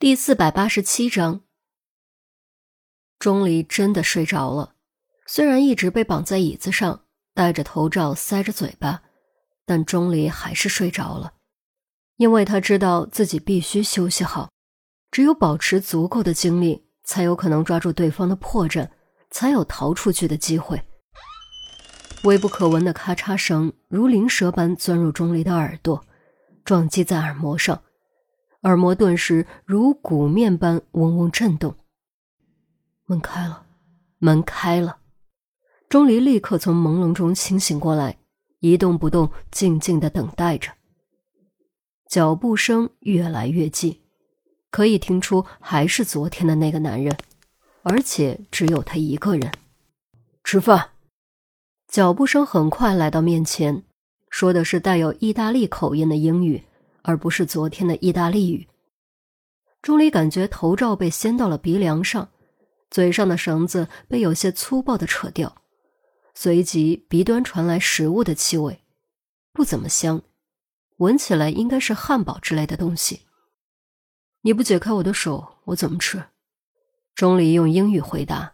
第四百八十七章，钟离真的睡着了。虽然一直被绑在椅子上，戴着头罩，塞着嘴巴，但钟离还是睡着了，因为他知道自己必须休息好，只有保持足够的精力，才有可能抓住对方的破绽，才有逃出去的机会。微不可闻的咔嚓声如灵蛇般钻入钟离的耳朵，撞击在耳膜上。耳膜顿时如鼓面般嗡嗡震动。门开了，门开了。钟离立刻从朦胧中清醒过来，一动不动，静静的等待着。脚步声越来越近，可以听出还是昨天的那个男人，而且只有他一个人。吃饭。脚步声很快来到面前，说的是带有意大利口音的英语。而不是昨天的意大利语。钟离感觉头罩被掀到了鼻梁上，嘴上的绳子被有些粗暴的扯掉，随即鼻端传来食物的气味，不怎么香，闻起来应该是汉堡之类的东西。你不解开我的手，我怎么吃？钟离用英语回答：“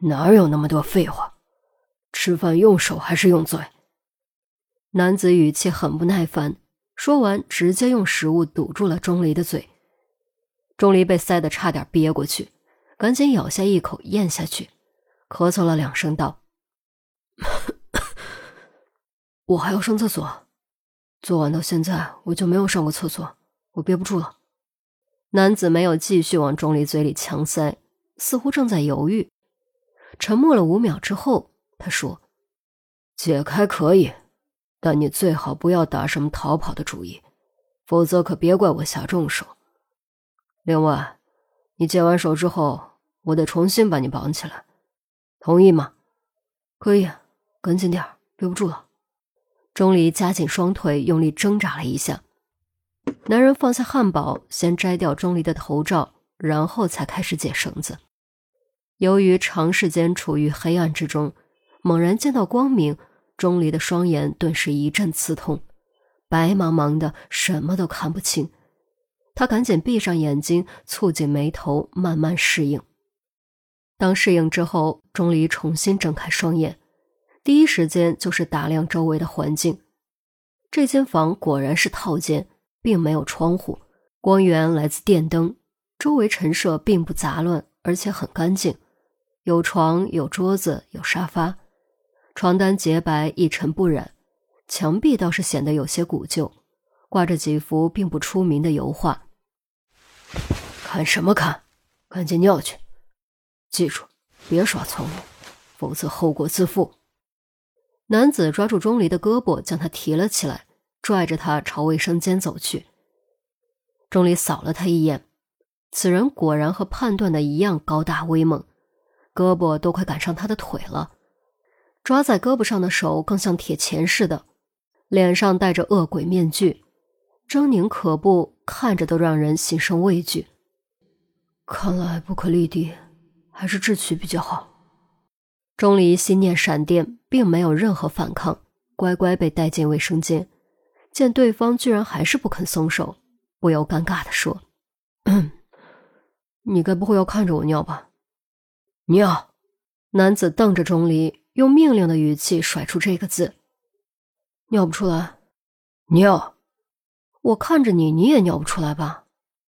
哪有那么多废话？吃饭用手还是用嘴？”男子语气很不耐烦，说完直接用食物堵住了钟离的嘴。钟离被塞得差点憋过去，赶紧咬下一口咽下去，咳嗽了两声道：“我还要上厕所，昨晚到现在我就没有上过厕所，我憋不住了。”男子没有继续往钟离嘴里强塞，似乎正在犹豫。沉默了五秒之后，他说：“解开可以。”但你最好不要打什么逃跑的主意，否则可别怪我下重手。另外，你解完手之后，我得重新把你绑起来，同意吗？可以，赶紧点憋不住了。钟离夹紧双腿，用力挣扎了一下。男人放下汉堡，先摘掉钟离的头罩，然后才开始解绳子。由于长时间处于黑暗之中，猛然见到光明。钟离的双眼顿时一阵刺痛，白茫茫的，什么都看不清。他赶紧闭上眼睛，蹙紧眉头，慢慢适应。当适应之后，钟离重新睁开双眼，第一时间就是打量周围的环境。这间房果然是套间，并没有窗户，光源来自电灯。周围陈设并不杂乱，而且很干净，有床，有桌子，有沙发。床单洁白一尘不染，墙壁倒是显得有些古旧，挂着几幅并不出名的油画。看什么看？赶紧尿去！记住，别耍聪明，否则后果自负。男子抓住钟离的胳膊，将他提了起来，拽着他朝卫生间走去。钟离扫了他一眼，此人果然和判断的一样高大威猛，胳膊都快赶上他的腿了。抓在胳膊上的手更像铁钳似的，脸上戴着恶鬼面具，狰狞可怖，看着都让人心生畏惧。看来不可立地，还是智取比较好。钟离心念闪电，并没有任何反抗，乖乖被带进卫生间。见对方居然还是不肯松手，不由尴尬地说：“你该不会要看着我尿吧？”尿。男子瞪着钟离。用命令的语气甩出这个字，尿不出来，尿。我看着你，你也尿不出来吧？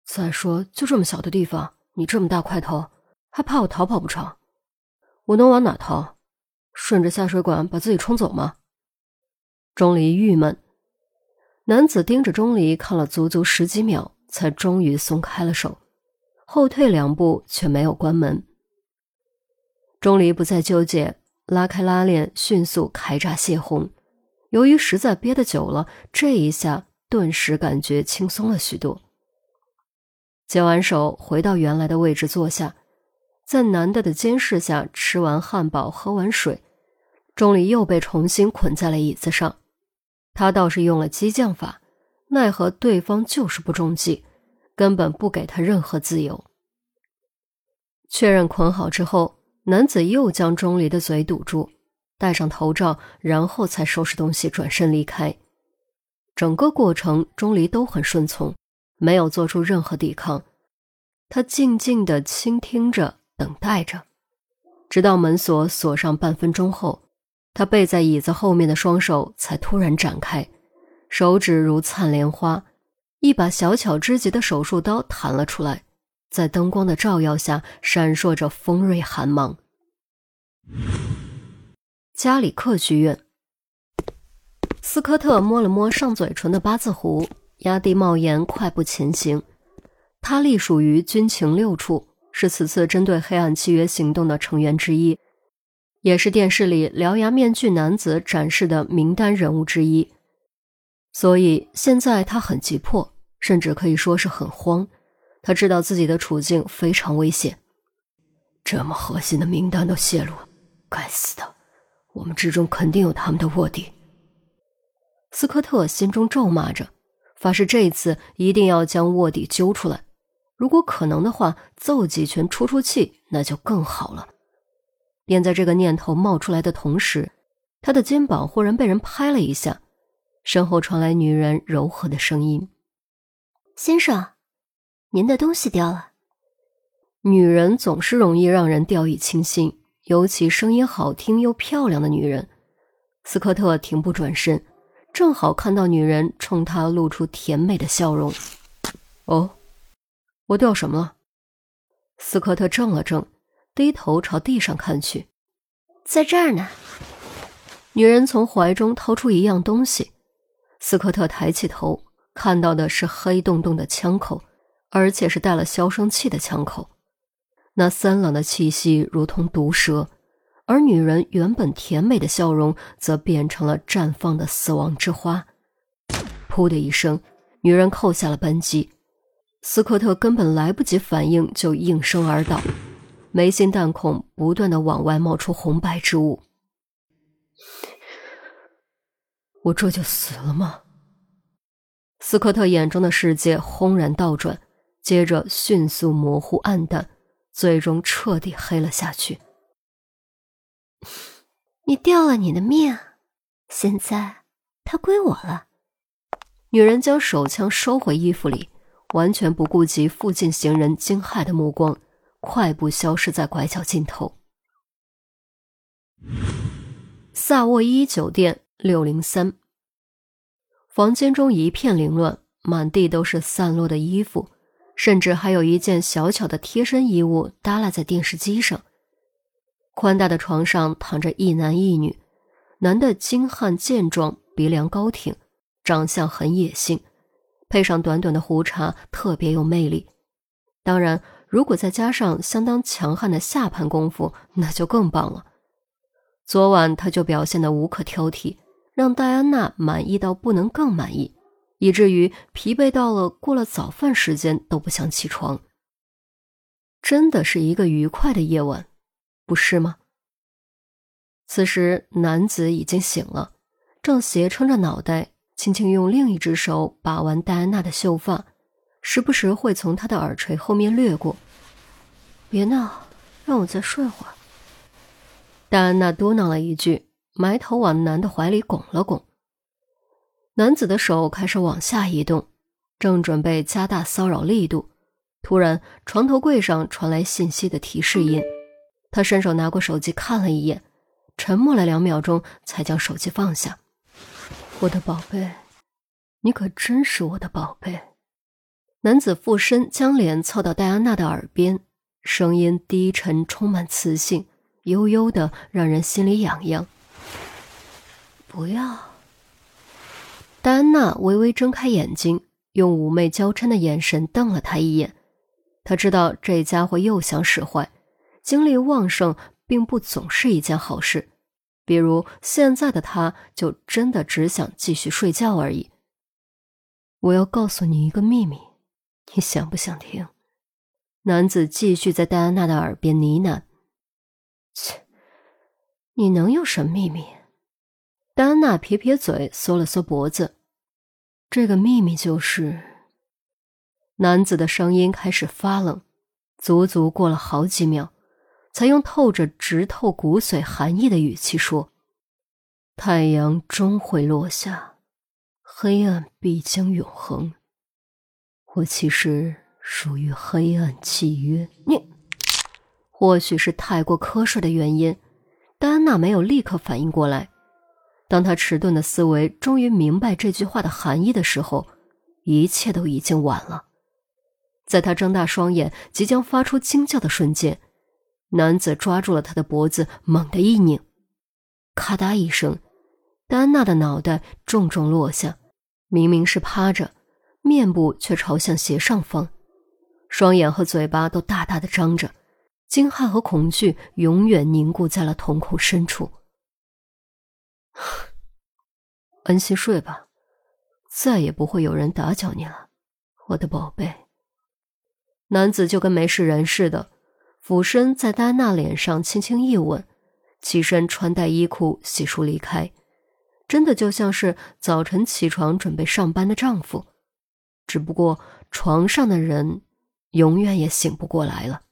再说，就这么小的地方，你这么大块头，还怕我逃跑不成？我能往哪逃？顺着下水管把自己冲走吗？钟离郁闷。男子盯着钟离看了足足十几秒，才终于松开了手，后退两步，却没有关门。钟离不再纠结。拉开拉链，迅速开闸泄洪。由于实在憋得久了，这一下顿时感觉轻松了许多。解完手，回到原来的位置坐下，在男的的监视下吃完汉堡，喝完水，钟离又被重新捆在了椅子上。他倒是用了激将法，奈何对方就是不中计，根本不给他任何自由。确认捆好之后。男子又将钟离的嘴堵住，戴上头罩，然后才收拾东西转身离开。整个过程，钟离都很顺从，没有做出任何抵抗。他静静的倾听着，等待着，直到门锁锁上半分钟后，他背在椅子后面的双手才突然展开，手指如灿莲花，一把小巧之极的手术刀弹了出来，在灯光的照耀下闪烁着锋锐寒芒。加里克剧院，斯科特摸了摸上嘴唇的八字胡，压低帽檐，快步前行。他隶属于军情六处，是此次针对黑暗契约行动的成员之一，也是电视里獠牙面具男子展示的名单人物之一。所以现在他很急迫，甚至可以说是很慌。他知道自己的处境非常危险，这么核心的名单都泄露了，该死的！我们之中肯定有他们的卧底。斯科特心中咒骂着，发誓这一次一定要将卧底揪出来。如果可能的话，揍几拳出出气，那就更好了。便在这个念头冒出来的同时，他的肩膀忽然被人拍了一下，身后传来女人柔和的声音：“先生，您的东西掉了。”女人总是容易让人掉以轻心，尤其声音好听又漂亮的女人。斯科特停步转身，正好看到女人冲他露出甜美的笑容。哦。我掉什么了？斯科特怔了怔，低头朝地上看去，在这儿呢。女人从怀中掏出一样东西，斯科特抬起头，看到的是黑洞洞的枪口，而且是带了消声器的枪口。那森冷的气息如同毒蛇，而女人原本甜美的笑容则变成了绽放的死亡之花。噗的一声，女人扣下了扳机。斯科特根本来不及反应，就应声而倒，眉心弹孔不断的往外冒出红白之物。我这就死了吗？斯科特眼中的世界轰然倒转，接着迅速模糊暗淡，最终彻底黑了下去。你掉了你的命，现在它归我了。女人将手枪收回衣服里。完全不顾及附近行人惊骇的目光，快步消失在拐角尽头。萨沃伊酒店六零三房间中一片凌乱，满地都是散落的衣服，甚至还有一件小巧的贴身衣物耷拉在电视机上。宽大的床上躺着一男一女，男的精悍健壮，鼻梁高挺，长相很野性。配上短短的胡茬，特别有魅力。当然，如果再加上相当强悍的下盘功夫，那就更棒了。昨晚他就表现得无可挑剔，让戴安娜满意到不能更满意，以至于疲惫到了过了早饭时间都不想起床。真的是一个愉快的夜晚，不是吗？此时，男子已经醒了，正斜撑着脑袋。轻轻用另一只手把玩戴安娜的秀发，时不时会从她的耳垂后面掠过。别闹，让我再睡会儿。戴安娜嘟囔了一句，埋头往男的怀里拱了拱。男子的手开始往下移动，正准备加大骚扰力度，突然床头柜上传来信息的提示音。他伸手拿过手机看了一眼，沉默了两秒钟，才将手机放下。我的宝贝，你可真是我的宝贝。男子附身将脸凑到戴安娜的耳边，声音低沉，充满磁性，悠悠的让人心里痒痒。不要。戴安娜微微睁开眼睛，用妩媚娇嗔的眼神瞪了他一眼。他知道这家伙又想使坏，精力旺盛并不总是一件好事。比如现在的他，就真的只想继续睡觉而已。我要告诉你一个秘密，你想不想听？男子继续在戴安娜的耳边呢喃。切，你能有什么秘密？戴安娜撇撇嘴，缩了缩脖子。这个秘密就是……男子的声音开始发冷，足足过了好几秒。才用透着直透骨髓寒意的语气说：“太阳终会落下，黑暗必将永恒。我其实属于黑暗契约。你，或许是太过瞌睡的原因，戴安娜没有立刻反应过来。当他迟钝的思维终于明白这句话的含义的时候，一切都已经晚了。在他睁大双眼即将发出惊叫的瞬间，男子抓住了他的脖子，猛地一拧，咔嗒一声，丹娜的脑袋重重落下。明明是趴着，面部却朝向斜上方，双眼和嘴巴都大大的张着，惊骇和恐惧永远凝固在了瞳孔深处。安心睡吧，再也不会有人打搅你了，我的宝贝。男子就跟没事人似的，俯身在戴安娜脸上轻轻一吻，起身穿戴衣裤，洗漱离开，真的就像是早晨起床准备上班的丈夫，只不过床上的人永远也醒不过来了。